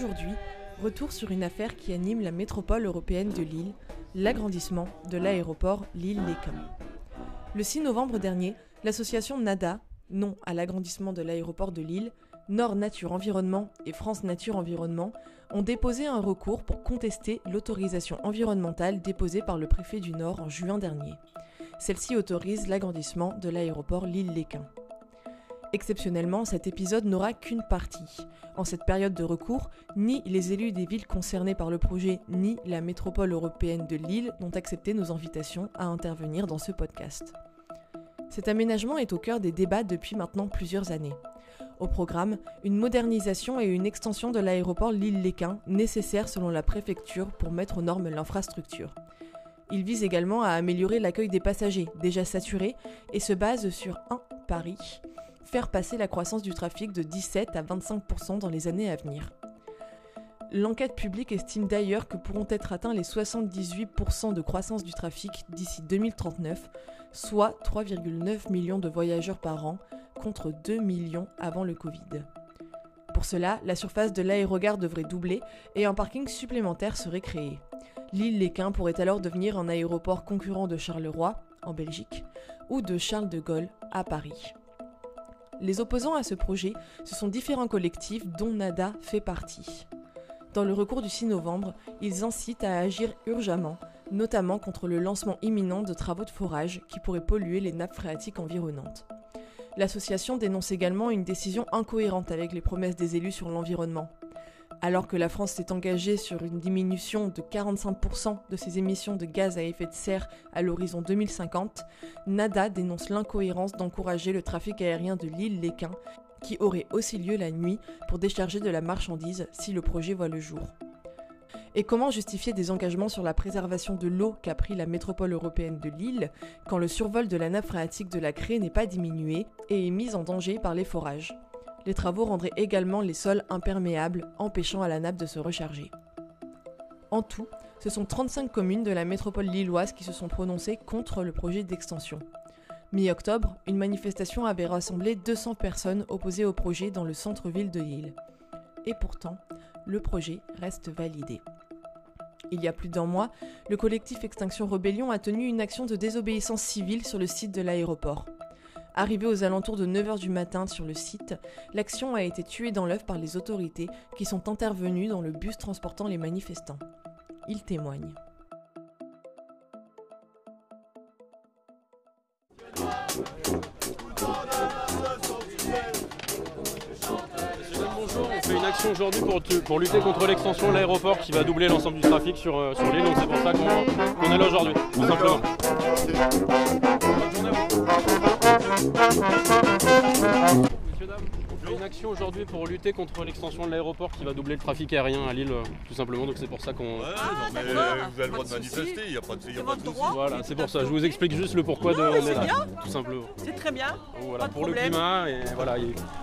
Aujourd'hui, retour sur une affaire qui anime la métropole européenne de Lille, l'agrandissement de l'aéroport Lille-Léquin. Le 6 novembre dernier, l'association NADA, non à l'agrandissement de l'aéroport de Lille, Nord Nature Environnement et France Nature Environnement ont déposé un recours pour contester l'autorisation environnementale déposée par le préfet du Nord en juin dernier. Celle-ci autorise l'agrandissement de l'aéroport Lille-Léquin. Exceptionnellement, cet épisode n'aura qu'une partie. En cette période de recours, ni les élus des villes concernées par le projet, ni la métropole européenne de Lille n'ont accepté nos invitations à intervenir dans ce podcast. Cet aménagement est au cœur des débats depuis maintenant plusieurs années. Au programme, une modernisation et une extension de l'aéroport Lille-Léquin, nécessaires selon la préfecture pour mettre aux normes l'infrastructure. Il vise également à améliorer l'accueil des passagers, déjà saturés, et se base sur un Paris, faire passer la croissance du trafic de 17 à 25% dans les années à venir. L'enquête publique estime d'ailleurs que pourront être atteints les 78% de croissance du trafic d'ici 2039, soit 3,9 millions de voyageurs par an, contre 2 millions avant le Covid. Pour cela, la surface de l'aérogare devrait doubler et un parking supplémentaire serait créé. L'île Léquin pourrait alors devenir un aéroport concurrent de Charleroi, en Belgique, ou de Charles de Gaulle, à Paris. Les opposants à ce projet, ce sont différents collectifs dont NADA fait partie. Dans le recours du 6 novembre, ils incitent à agir urgemment, notamment contre le lancement imminent de travaux de forage qui pourraient polluer les nappes phréatiques environnantes. L'association dénonce également une décision incohérente avec les promesses des élus sur l'environnement. Alors que la France s'est engagée sur une diminution de 45% de ses émissions de gaz à effet de serre à l'horizon 2050, NADA dénonce l'incohérence d'encourager le trafic aérien de l'île Léquin, qui aurait aussi lieu la nuit pour décharger de la marchandise si le projet voit le jour. Et comment justifier des engagements sur la préservation de l'eau qu'a pris la métropole européenne de Lille quand le survol de la nappe phréatique de la Crée n'est pas diminué et est mis en danger par les forages? Les travaux rendraient également les sols imperméables, empêchant à la nappe de se recharger. En tout, ce sont 35 communes de la métropole lilloise qui se sont prononcées contre le projet d'extension. Mi-octobre, une manifestation avait rassemblé 200 personnes opposées au projet dans le centre-ville de Lille. Et pourtant, le projet reste validé. Il y a plus d'un mois, le collectif Extinction Rebellion a tenu une action de désobéissance civile sur le site de l'aéroport. Arrivé aux alentours de 9h du matin sur le site, l'action a été tuée dans l'œuf par les autorités qui sont intervenues dans le bus transportant les manifestants. Ils témoignent. une action aujourd'hui pour, pour, lutter contre l'extension de l'aéroport qui va doubler l'ensemble du trafic sur, euh, sur l'île. Donc c'est pour ça qu'on est là aujourd'hui, tout simplement une action aujourd'hui pour lutter contre l'extension de l'aéroport qui va doubler le trafic aérien à Lille, tout simplement. Donc c'est pour ça qu'on. Ouais, non, mais vous avez le droit de manifester, il n'y a pas de, y a pas de souci. Voilà, c'est pour ça. Je vous explique juste le pourquoi de on est là, tout simplement. C'est très bien. voilà, pour le climat et voilà,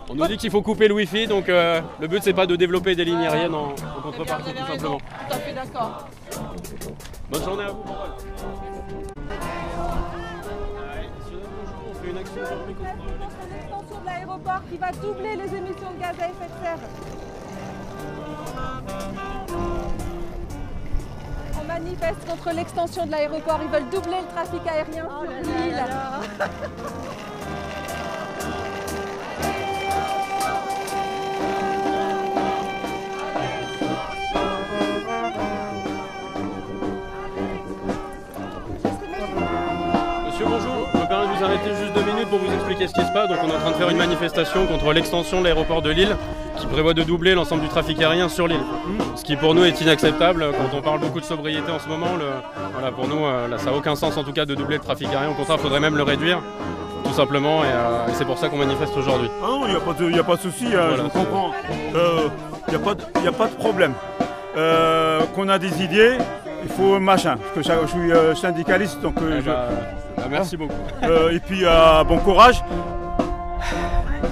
on nous dit qu'il faut couper le wifi, donc euh, le but c'est pas de développer des lignes aériennes en, en contrepartie, tout simplement. Tout à fait d'accord. Bonne journée à vous. On fait une action aujourd'hui contre de l'aéroport qui va doubler les émissions de gaz à effet de serre. On manifeste contre l'extension de l'aéroport. Ils veulent doubler le trafic aérien sur l'île. Pour vous expliquer ce qui se passe. Donc, on est en train de faire une manifestation contre l'extension de l'aéroport de Lille qui prévoit de doubler l'ensemble du trafic aérien sur l'île. Ce qui pour nous est inacceptable quand on parle beaucoup de sobriété en ce moment. voilà, pour nous, euh, ça n'a aucun sens en tout cas de doubler le trafic aérien. Au contraire, il faudrait même le réduire tout simplement et, euh, c'est pour ça qu'on manifeste aujourd'hui. Ah non, il n'y a, pas de souci, hein, je comprends. Euh, il n'y a, pas de problème. qu'on a des idées, il faut machin. Parce que je suis syndicaliste, donc eh bah, bah, merci beaucoup. et puis bon courage.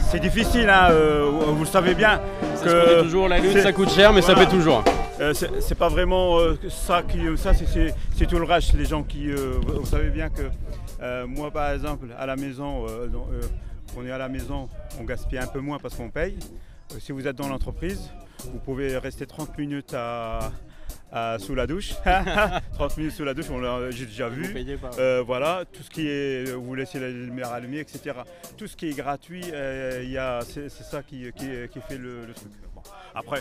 C'est difficile, hein, euh, vous le savez bien. Que toujours la lutte, ça coûte cher, mais ça paie toujours. Euh, c'est pas vraiment euh, ça qui, ça c'est tout le reste. Les gens qui, vous savez bien que moi par exemple à la maison, on est à la maison, on gaspille un peu moins parce qu'on paye. si vous êtes dans l'entreprise, vous pouvez rester 30 minutes à, sous la douche. 30 minutes sous la douche, j'ai déjà vu. Euh, voilà, tout ce qui est, vous laissez la lumière allumée, etc. Tout ce qui est gratuit, euh, c'est ça qui, fait le, truc. Après,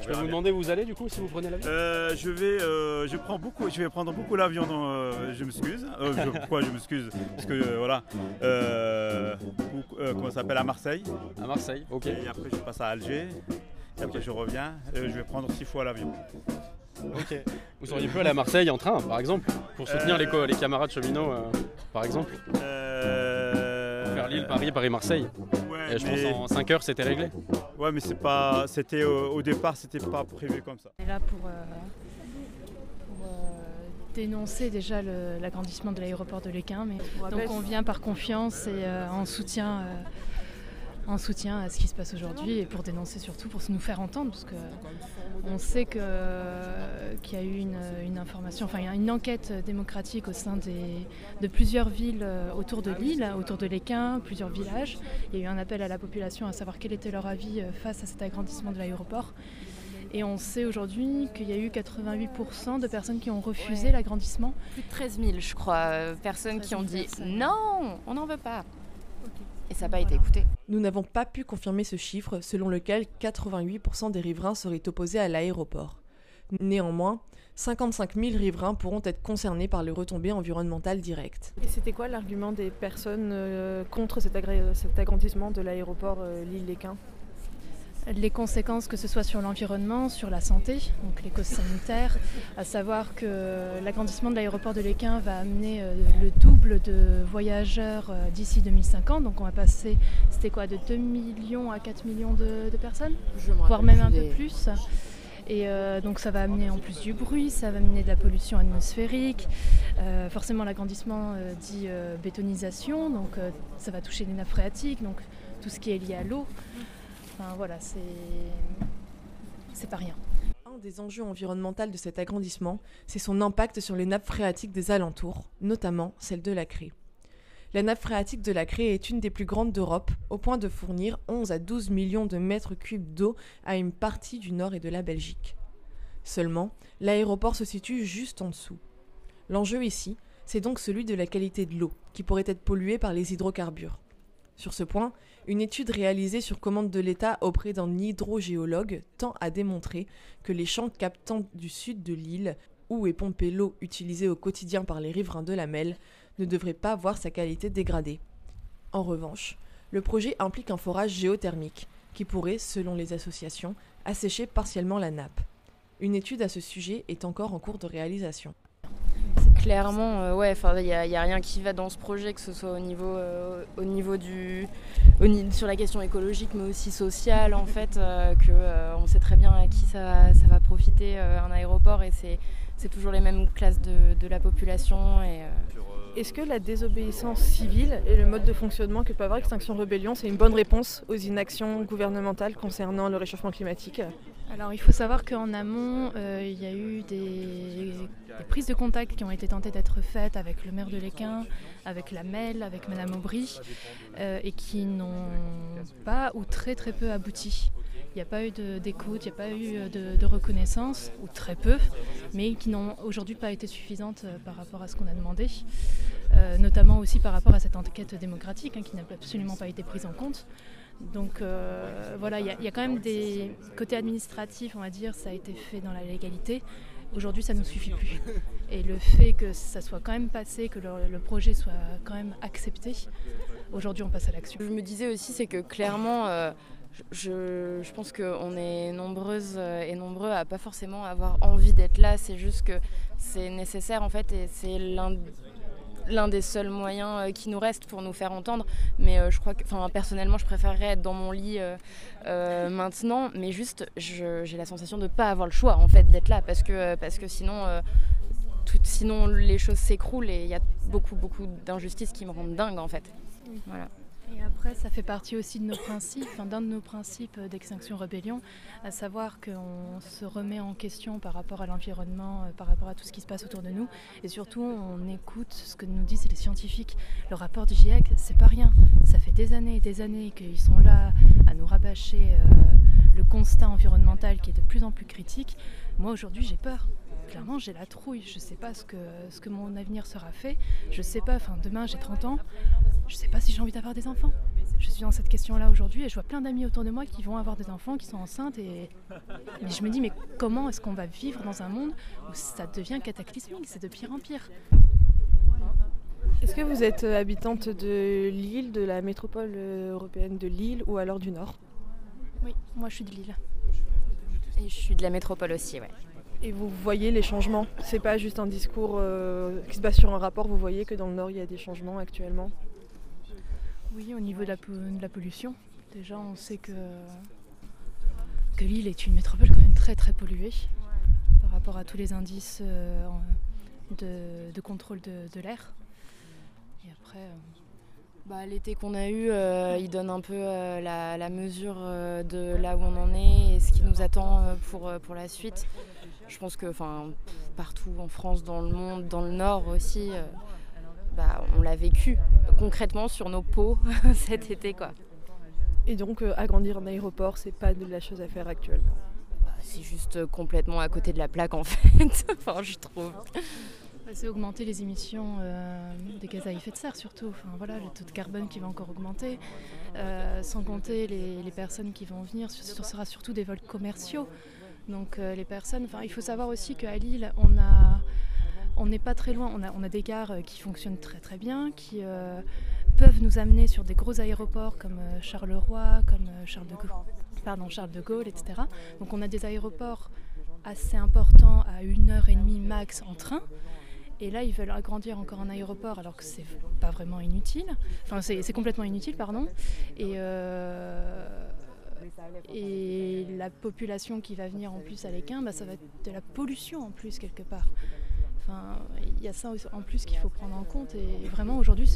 je vais vous demander où vous allez du coup si vous prenez l'avion? Euh, Je vais, je prends beaucoup, je vais prendre beaucoup l'avion. je m'excuse. pourquoi je m'excuse? Parce que voilà, comment ça s'appelle? À Marseille. À Marseille, ok. Et après je passe à Alger. Et après je reviens. je vais prendre six fois l'avion. Ok. Vous seriez pu aller à Marseille en train, par exemple, pour soutenir les, les, camarades cheminots, euh, par exemple? Euh... Faire Lille, Paris, Paris-Marseille. Et je pense en 5 heures, c'était réglé. Ouais, mais c'est pas, c'était au départ, c'était pas prévu comme ça. On est là pour, euh, euh, dénoncer déjà l'agrandissement de l'aéroport de Léquin, mais donc on vient par confiance et en soutien en soutien à ce qui se passe aujourd'hui et pour dénoncer surtout, pour nous faire entendre, parce qu'on sait qu'il y a eu une, information, enfin une enquête démocratique au sein de plusieurs villes euh, autour de l'île, autour de l'Équin, plusieurs villages. Il y a eu un appel à la population à savoir quel était leur avis euh, face à cet agrandissement de l'aéroport. Et on sait aujourd'hui qu'il y a eu 88% de personnes qui ont refusé l'agrandissement. Plus de 13 000, je crois, euh, personnes qui ont dit non, on n'en veut pas et ça n'a pas été écouté. Nous n'avons pas pu confirmer ce chiffre selon lequel 88% des riverains seraient opposés à l'aéroport. Néanmoins, 55 000 riverains pourront être concernés par les retombées environnementales directes. Et c'était quoi l'argument des personnes euh, contre cet, agrandissement de l'aéroport euh, Lille-Léquin? Les conséquences, que ce soit sur l'environnement, sur la santé, donc les causes sanitaires, à savoir que l'agrandissement de l'aéroport de Léquin va amener euh, le double de voyageurs euh, d'ici 2050. Donc on va passer, c'était quoi, de 2 millions à 4 millions de, personnes, voire même un peu plus. Et euh, donc ça va amener en plus du bruit, ça va amener de la pollution atmosphérique. forcément l'agrandissement dit bétonisation, donc ça va toucher les nappes phréatiques, donc tout ce qui est lié à l'eau. Enfin voilà, c'est pas rien. Un des enjeux environnementaux de cet agrandissement, c'est son impact sur les nappes phréatiques des alentours, notamment celle de la Crée. La nappe phréatique de la Crée est une des plus grandes d'Europe, au point de fournir 11 à 12 millions de mètres cubes d'eau à une partie du nord et de la Belgique. Seulement, l'aéroport se situe juste en dessous. L'enjeu ici, c'est donc celui de la qualité de l'eau, qui pourrait être polluée par les hydrocarbures. Sur ce point, une étude réalisée sur commande de l'État auprès d'un hydrogéologue tend à démontrer que les champs captants du sud de l'île, où est pompée l'eau utilisée au quotidien par les riverains de la Melle, ne devraient pas voir sa qualité dégradée. En revanche, le projet implique un forage géothermique qui pourrait, selon les associations, assécher partiellement la nappe. Une étude à ce sujet est encore en cours de réalisation clairement, euh, ouais, il n'y a, rien qui va dans ce projet, que ce soit au niveau, euh, au niveau du, sur la question écologique, mais aussi sociale, en fait, euh, on sait très bien à qui ça, ça va profiter un aéroport et c'est toujours les mêmes classes de, de la population. Est-ce que la désobéissance civile et le mode de fonctionnement que peut avoir Extinction Rebellion, c'est une bonne réponse aux inactions gouvernementales concernant le réchauffement climatique? Alors il faut savoir qu'en amont, euh, il y a eu des, prises de contact qui ont été tentées d'être faites avec le maire de Léquin, avec la MEL, avec Madame Aubry, euh, et qui n'ont pas ou très très peu abouti. Il n'y a pas eu d'écoute, il n'y a pas eu de, reconnaissance, ou très peu, mais qui n'ont aujourd'hui pas été suffisantes euh, par rapport à ce qu'on a demandé, notamment aussi par rapport à cette enquête démocratique hein, qui n'a absolument pas été prise en compte. Donc voilà, il y, a quand même des côtés administratifs, on va dire, ça a été fait dans la légalité. Aujourd'hui, ça ne nous suffit plus. Et le fait que ça soit quand même passé, que le, projet soit quand même accepté, aujourd'hui, on passe à l'action. Je me disais aussi, c'est que clairement, je, pense qu'on est nombreuses euh, et nombreux à pas forcément avoir envie d'être là. C'est juste que c'est nécessaire en fait et c'est l'un des seuls moyens euh, qui nous reste pour nous faire entendre. Mais euh, je crois que, enfin, personnellement, je préférerais être dans mon lit maintenant. Mais juste, j'ai la sensation de ne pas avoir le choix en fait d'être là parce que, parce que sinon, tout, sinon les choses s'écroulent et il y a beaucoup, beaucoup d'injustices qui me rendent dingue en fait. Voilà. Et après, ça fait partie aussi de nos principes, d'un de nos principes d'extinction rébellion, à savoir qu'on se remet en question par rapport à l'environnement, euh, par rapport à tout ce qui se passe autour de nous, et surtout on écoute ce que nous disent les scientifiques. Le rapport du GIEC, c'est pas rien. Ça fait des années et des années qu'ils sont là à nous rabâcher. Euh, le constat environnemental qui est de plus en plus critique, moi aujourd'hui j'ai peur. Clairement, j'ai la trouille. Je ne sais pas ce que, ce que mon avenir sera fait. Je ne sais pas, enfin, demain j'ai 30 ans. Je ne sais pas si j'ai envie d'avoir des enfants. Je suis dans cette question-là aujourd'hui et je vois plein d'amis autour de moi qui vont avoir des enfants, qui sont enceintes. Et, je me dis, mais comment est-ce qu'on va vivre dans un monde où ça devient cataclysmique? C'est de pire en pire. Est-ce que vous êtes habitante de Lille, de la métropole européenne de Lille ou alors du Nord? Oui, moi je suis de Lille. Et je suis de la métropole aussi, ouais. Et vous voyez les changements C'est pas juste un discours euh, qui se base sur un rapport, vous voyez que dans le Nord il y a des changements actuellement Oui, au niveau de la, pollution. Déjà, on sait que, que Lille est une métropole quand même très très polluée par rapport à tous les indices euh, de, contrôle de, l'air. Et après. Euh, bah, L'été qu'on a eu, il donne un peu la, mesure de là où on en est et ce qui nous attend pour, pour la suite. Je pense que partout en France, dans le monde, dans le Nord aussi, euh, bah, on l'a vécu concrètement sur nos peaux cet été. Quoi. Et donc euh, agrandir un aéroport, c'est pas de la chose à faire actuellement bah, C'est juste complètement à côté de la plaque en fait, enfin, je trouve. Bah, c'est augmenter les émissions euh, des gaz à effet de serre surtout. Enfin, voilà, le taux de carbone qui va encore augmenter, sans compter les, les, personnes qui vont venir. Ce sera surtout des vols commerciaux. Donc euh, les personnes, il faut savoir aussi qu'à Lille, on n'est pas très loin, on a, des gares euh, qui fonctionnent très très bien, qui euh, peuvent nous amener sur des gros aéroports comme Charleroi, comme Charles de Gaulle, Charles de Gaulle, etc. Donc on a des aéroports assez importants à une heure et demie max en train. Et là, ils veulent agrandir encore un aéroport alors que c'est pas vraiment inutile. Enfin, c'est complètement inutile, pardon. Et la population qui va venir en plus à l'Équin, bah, ça va être de la pollution en plus quelque part. Enfin, il y a ça en plus qu'il faut prendre en compte. Et vraiment aujourd'hui,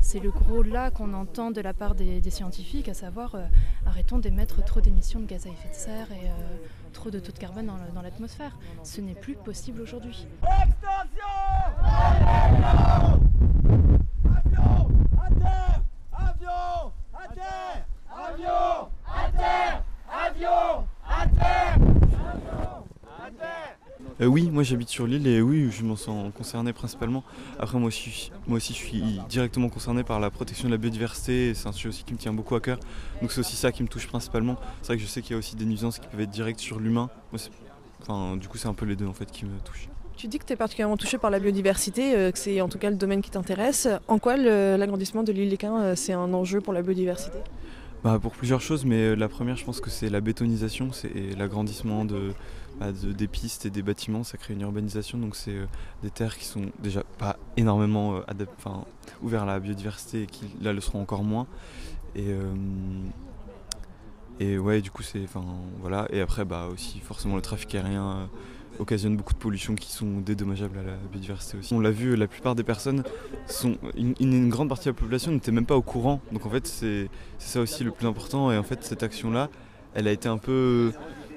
c'est le gros là qu'on entend de la part des, scientifiques, à savoir euh, arrêtons d'émettre trop d'émissions de gaz à effet de serre et euh, trop de taux de carbone dans l'atmosphère. Ce n'est plus possible aujourd'hui. Euh, oui, moi j'habite sur l'île et oui, je m'en sens concerné principalement. Après, moi aussi, moi aussi, je suis directement concerné par la protection de la biodiversité. C'est un sujet aussi qui me tient beaucoup à cœur. Donc c'est aussi ça qui me touche principalement. C'est vrai que je sais qu'il y a aussi des nuisances qui peuvent être directes sur l'humain. Enfin, du coup, c'est un peu les deux en fait qui me touchent. Tu dis que tu es particulièrement touché par la biodiversité, euh, que c'est en tout cas le domaine qui t'intéresse. En quoi l'agrandissement de l'île d'Équin, euh, c'est un enjeu pour la biodiversité? Bah, Pour plusieurs choses, mais la première, je pense que c'est la bétonisation, c'est l'agrandissement de, bah, des pistes et des bâtiments, ça crée une urbanisation, donc c'est euh, des terres qui sont déjà pas énormément euh, ouvertes à la biodiversité et qui là le seront encore moins. Et, euh, et ouais, du coup c'est, voilà. Et après bah aussi forcément le trafic aérien occasionne beaucoup de pollutions qui sont dédommageables à la biodiversité aussi. On l'a vu, la plupart des personnes sont, une, grande partie de la population n'était même pas au courant. Donc en fait c'est ça aussi le plus important. Et en fait cette action là, elle a été un peu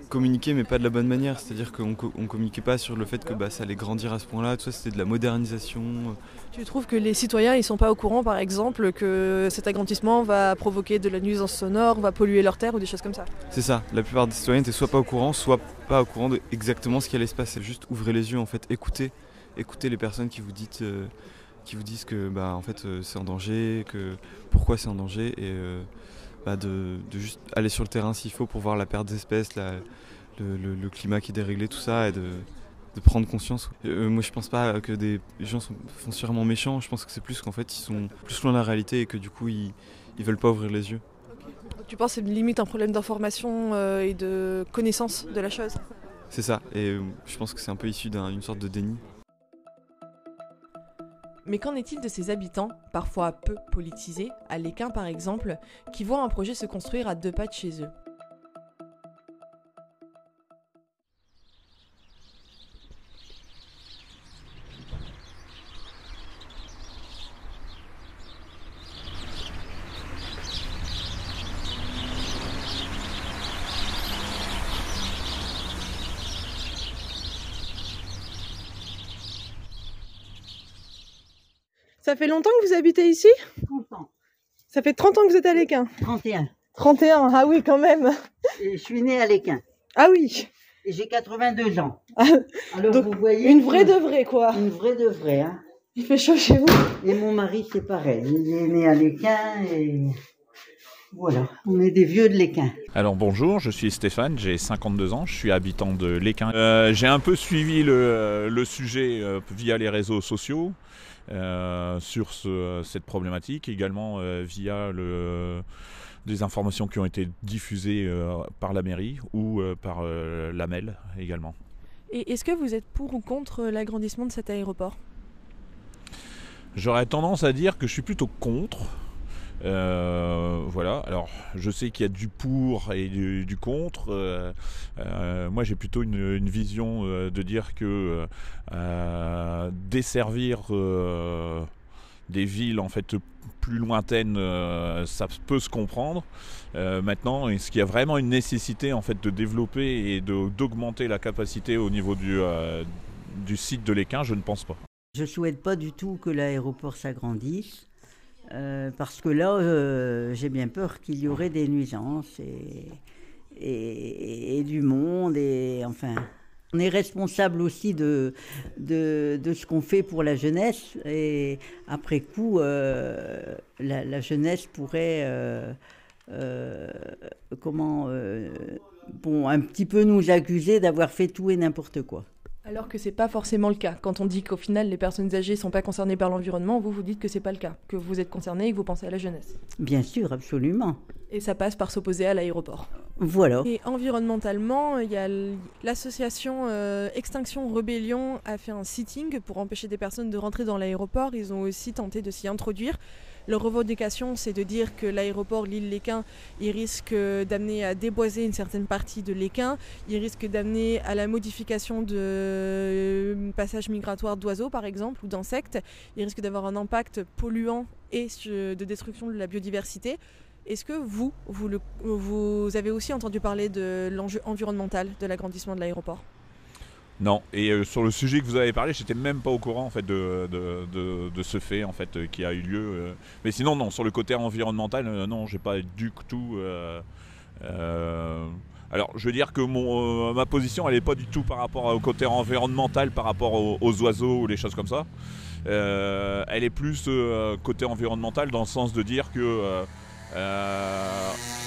communiquer mais pas de la bonne manière. C'est-à-dire qu'on ne communiquait pas sur le fait que bah, ça allait grandir à ce point-là. Tout ça, c'était de la modernisation. Tu trouves que les citoyens ils sont pas au courant, par exemple, que cet agrandissement va provoquer de la nuisance sonore, va polluer leurs terres ou des choses comme ça C'est ça. La plupart des citoyens n'étaient soit pas au courant, soit pas au courant de exactement ce qui allait se passer. Juste ouvrez les yeux, en fait, écoutez, écoutez les personnes qui vous disent, euh, disent que bah, en fait, euh, c'est en danger, que pourquoi c'est en danger et euh, bah, de, juste aller sur le terrain s'il faut pour voir la perte d'espèces, le, climat qui est déréglé, tout ça, et de, prendre conscience. Euh, moi je pense pas que des gens sont foncièrement méchants, je pense que c'est plus qu'en fait ils sont plus loin de la réalité et que du coup ils, ils veulent pas ouvrir les yeux. Tu penses que c'est limite un problème d'information euh, et de connaissance de la chose? C'est ça, et euh, je pense que c'est un peu issu d'une sorte de déni. Mais qu'en est-il de ces habitants, parfois peu politisés, à l'Équin par exemple, qui voient un projet se construire à deux pas de chez eux? Ça fait longtemps que vous habitez ici 30 ans. Ça fait 30 ans que vous êtes à l'Équin 31. 31, ah oui, quand même. Et je suis née à Léquin. Ah oui. Et j'ai 82 ans. Alors Donc, vous voyez. Une vraie de vraie, quoi. Une vraie de vraie, hein. Il fait chaud chez vous. Et mon mari, c'est pareil. Il est né à Léquin et. Voilà, on est des vieux de Léquin. Alors bonjour, je suis Stéphane, j'ai 52 ans, je suis habitant de Léquin. Euh, j'ai un peu suivi le, sujet euh, via les réseaux sociaux euh, sur cette problématique, également via le, des informations qui ont été diffusées par la mairie ou par la MEL également. Et est-ce que vous êtes pour ou contre l'agrandissement de cet aéroport? J'aurais tendance à dire que je suis plutôt contre. Euh, voilà, alors je sais qu'il y a du pour et du, contre. Euh, euh, moi j'ai plutôt une, vision de dire que desservir des villes en fait plus lointaines, ça peut se comprendre. maintenant, est-ce qu'il y a vraiment une nécessité en fait de développer et d'augmenter la capacité au niveau du, du site de l'Équin? Je ne pense pas. Je souhaite pas du tout que l'aéroport s'agrandisse. Euh, parce que là, euh, j'ai bien peur qu'il y aurait des nuisances et, du monde. Et enfin, on est responsable aussi de, de, ce qu'on fait pour la jeunesse. Et après coup, euh, la, jeunesse pourrait, comment, bon, un petit peu nous accuser d'avoir fait tout et n'importe quoi. Alors que c'est pas forcément le cas. Quand on dit qu'au final les personnes âgées sont pas concernées par l'environnement, vous vous dites que c'est pas le cas, que vous êtes concerné et que vous pensez à la jeunesse. Bien sûr, absolument. Et ça passe par s'opposer à l'aéroport. Voilà. Et environnementalement, il y a l'association euh, Extinction Rebellion a fait un sitting pour empêcher des personnes de rentrer dans l'aéroport. Ils ont aussi tenté de s'y introduire. Leur revendication, c'est de dire que l'aéroport Lille-Léquin, il risque d'amener à déboiser une certaine partie de l'Équin, il risque d'amener à la modification de euh, passages migratoires d'oiseaux, par exemple, ou d'insectes, il risque d'avoir un impact polluant et de destruction de la biodiversité. Est-ce que vous, vous avez aussi entendu parler de l'enjeu environnemental de l'agrandissement de l'aéroport? Non, et euh, sur le sujet que vous avez parlé, j'étais même pas au courant en fait de, de, ce fait en fait euh, qui a eu lieu. Euh. Mais sinon non, sur le côté environnemental, non, j'ai pas du tout. alors je veux dire que mon, ma position elle est pas du tout par rapport au côté environnemental, par rapport aux, oiseaux ou les choses comme ça. elle est plus côté environnemental dans le sens de dire que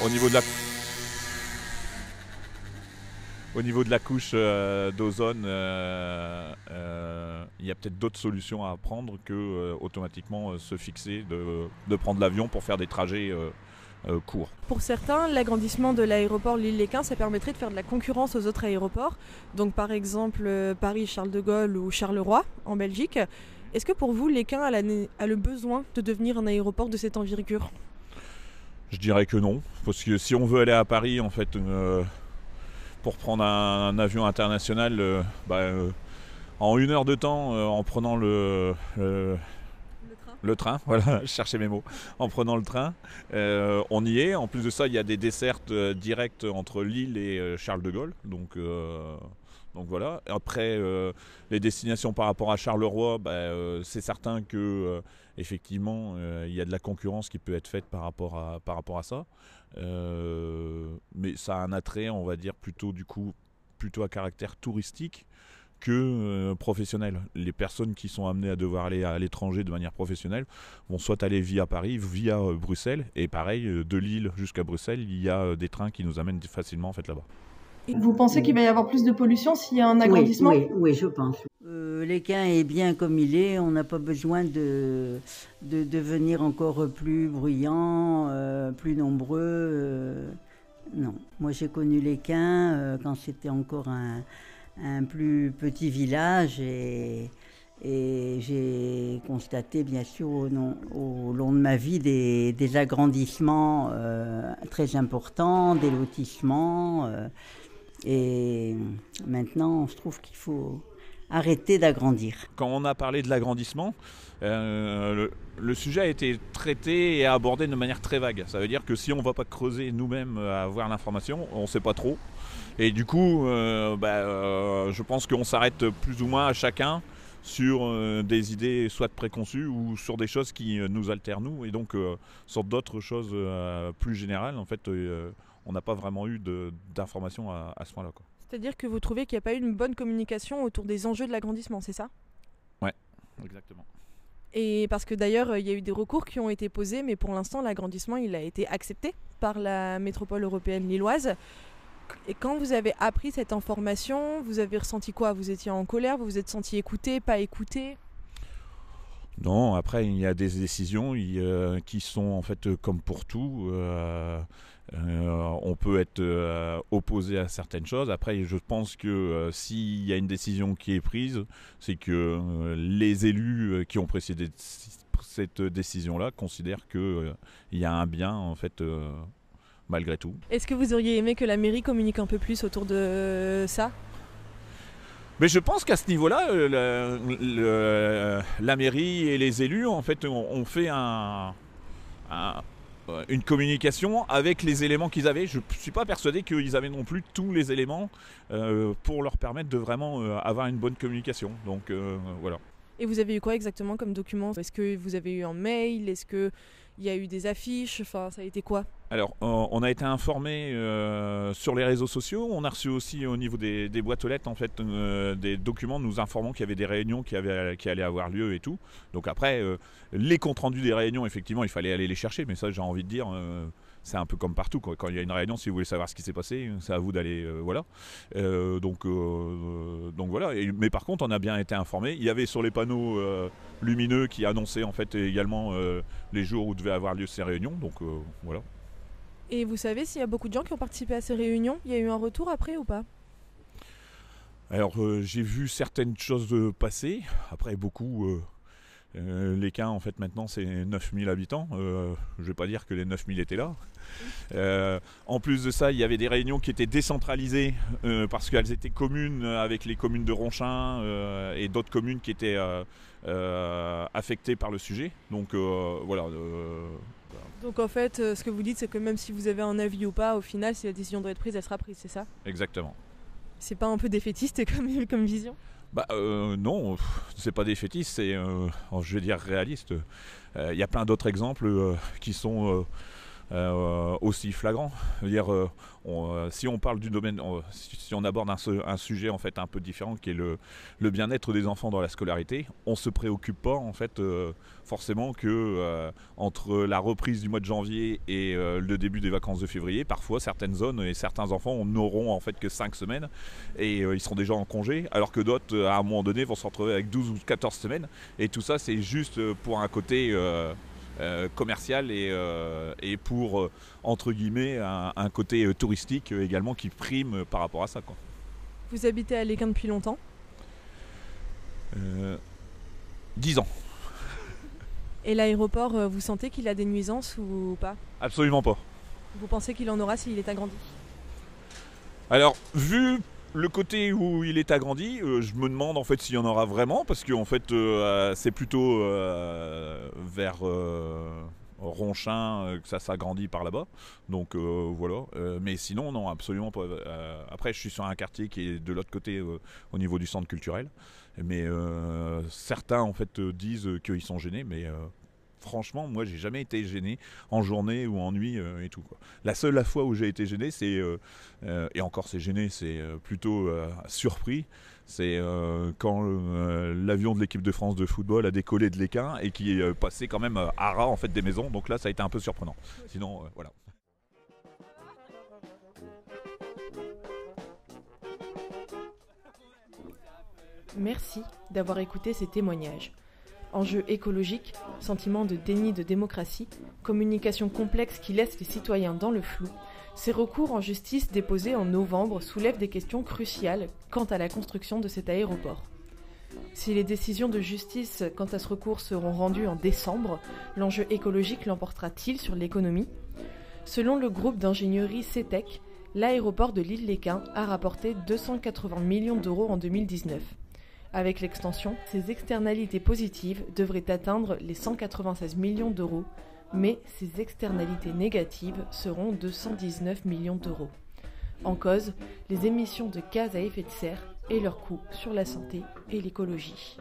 au niveau de la au niveau de la couche euh, d'ozone, euh, euh, il y a peut-être d'autres solutions à prendre que automatiquement se fixer, de, prendre l'avion pour faire des trajets courts. Pour certains, l'agrandissement de l'aéroport Lille-Léquin, ça permettrait de faire de la concurrence aux autres aéroports. Donc par exemple Paris-Charles de Gaulle ou Charleroi en Belgique. Est-ce que pour vous, Léquin a, a le besoin de devenir un aéroport de cette envergure? Je dirais que non, parce que si on veut aller à Paris, en fait, pour prendre un, avion international euh, bah, euh, en une heure de temps euh, en prenant le, le train, voilà, je cherchais mes mots, en prenant le train. on y est. En plus de ça, il y a des dessertes directes entre Lille et Charles de Gaulle. Donc, donc voilà. Après, les destinations par rapport à Charleroi, bah, c'est certain que effectivement, il y a de la concurrence qui peut être faite par rapport à, par rapport à ça. Euh, mais ça a un attrait, on va dire, plutôt du coup, plutôt à caractère touristique que euh, professionnel. Les personnes qui sont amenées à devoir aller à l'étranger de manière professionnelle vont soit aller via Paris, via euh, Bruxelles, et pareil, de Lille jusqu'à Bruxelles, il y a des trains qui nous amènent facilement en fait là-bas. Vous pensez qu'il va y avoir plus de pollution s'il y a un agrandissement oui, oui, je pense. Euh, L'équin est bien comme il est, on n'a pas besoin de, de, devenir encore plus bruyant, euh, plus nombreux. Euh, non, moi j'ai connu l'équin euh, quand c'était encore un, un, plus petit village et, et j'ai constaté bien sûr au, au, long de ma vie des, des agrandissements très importants, des lotissements. Et maintenant, je trouve qu'il faut arrêter d'agrandir. Quand on a parlé de l'agrandissement, euh, le, sujet a été traité et abordé de manière très vague. Ça veut dire que si on ne va pas creuser nous-mêmes à avoir l'information, on ne sait pas trop. Et du coup, euh, bah, euh, je pense qu'on s'arrête plus ou moins à chacun sur des idées soit préconçues ou sur des choses qui nous altèrent nous, et donc sur d'autres choses plus générales, en fait, on n'a pas vraiment eu d'informations à, à, ce point-là. C'est-à-dire que vous trouvez qu'il n'y a pas eu une bonne communication autour des enjeux de l'agrandissement, c'est ça? Ouais, exactement. Et parce que d'ailleurs, il y a eu des recours qui ont été posés, mais pour l'instant, l'agrandissement, il a été accepté par la métropole européenne lilloise. Et quand vous avez appris cette information, vous avez ressenti quoi? Vous étiez en colère? Vous vous êtes senti écouté, pas écouté? Non, après il y a des décisions qui sont en fait comme pour tout. Euh, euh, on peut être euh, opposé à certaines choses. Après, je pense que s'il y a une décision qui est prise, c'est que les élus qui ont précédé cette décision-là considèrent qu'il y a un bien en fait malgré tout. Est-ce que vous auriez aimé que la mairie communique un peu plus autour de ça? Mais je pense qu'à ce niveau-là, euh, la mairie et les élus en fait ont, fait un, une communication avec les éléments qu'ils avaient. Je ne suis pas persuadé qu'ils avaient non plus tous les éléments euh, pour leur permettre de vraiment euh, avoir une bonne communication. Donc voilà. Et vous avez eu quoi exactement comme document? Est-ce que vous avez eu un mail? Est-ce que il y a eu des affiches, enfin ça a été quoi? Alors on a été informé euh, sur les réseaux sociaux, on a reçu aussi au niveau des, boîtes aux lettres en fait euh, des documents nous informant qu'il y avait des réunions qui, avaient, allaient avoir lieu et tout. Donc après euh, les comptes rendus des réunions effectivement il fallait aller les chercher mais ça j'ai envie de dire c'est un peu comme partout. Quand il y a une réunion, si vous voulez savoir ce qui s'est passé, c'est à vous d'aller. Euh, voilà. Euh, donc, euh, donc voilà. mais par contre, on a bien été informé. Il y avait sur les panneaux lumineux qui annonçaient en fait également les jours où devait avoir lieu ces réunions. Donc voilà. Et vous savez s'il y a beaucoup de gens qui ont participé à ces réunions? Il y a eu un retour après ou pas? Alors j'ai vu certaines choses passer, après beaucoup euh, les cas, en fait, maintenant, c'est 9000 habitants. Euh, je ne vais pas dire que les 9000 étaient là. Euh, en plus de ça, il y avait des réunions qui étaient décentralisées parce qu'elles étaient communes avec les communes de Ronchin et d'autres communes qui étaient affectées par le sujet. Donc voilà. Donc en fait, ce que vous dites, c'est que même si vous avez un avis ou pas, au final, si la décision doit être prise, elle sera prise, c'est ça? Exactement. C'est pas un peu défaitiste comme, comme vision? Bah euh, non, c'est pas défaitiste, c'est, euh, je vais dire réaliste. Il y a plein d'autres exemples qui sont euh, aussi flagrant. euh, euh, si on parle du domaine, si on aborde un, sujet en fait un peu différent qui est le, bien-être des enfants dans la scolarité, on se préoccupe pas en fait forcément que entre la reprise du mois de janvier et le début des vacances de février, parfois certaines zones et certains enfants n'auront en fait que 5 semaines et ils seront déjà en congé, alors que d'autres à un moment donné vont se retrouver avec 12 ou 14 semaines. Et tout ça c'est juste pour un côté commercial et, euh, et pour, euh, entre guillemets, un, côté touristique également qui prime par rapport à ça. Quoi. Vous habitez à Léquin depuis longtemps? 10 ans. Et l'aéroport, vous sentez qu'il a des nuisances ou pas? Absolument pas. Vous pensez qu'il en aura s'il est agrandi? Alors, vu le côté où il est agrandi, euh, je me demande en fait s'il y en aura vraiment, parce que en fait euh, c'est plutôt euh, vers Ronchin que ça s'agrandit par là-bas. Donc voilà. mais sinon non, absolument pas. après je suis sur un quartier qui est de l'autre côté au niveau du centre culturel. Mais certains en fait disent qu'ils sont gênés, mais franchement, moi, j'ai jamais été gêné en journée ou en nuit euh, et tout. La seule fois où j'ai été gêné, c'est euh, euh, et encore c'est gêné, c'est plutôt surpris. C'est quand l'avion de l'équipe de France de football a décollé de l'Équin et qui est passé quand même à ras en fait des maisons. Donc là, ça a été un peu surprenant. Sinon, voilà. Merci d'avoir écouté ces témoignages. Enjeux écologiques, sentiment de déni de démocratie, communication complexe qui laisse les citoyens dans le flou, ces recours en justice déposés en novembre soulèvent des questions cruciales quant à la construction de cet aéroport. Si les décisions de justice quant à ce recours seront rendues en décembre, l'enjeu écologique l'emportera-t-il sur l'économie? Selon le groupe d'ingénierie CETEC, l'aéroport de l'île Léquin a rapporté 280 millions d'euros en 2019. Avec l'extension, ces externalités positives devraient atteindre les 196 millions d'euros, mais ces externalités négatives seront de 119 millions d'euros. En cause, les émissions de gaz à effet de serre et leurs coûts sur la santé et l'écologie.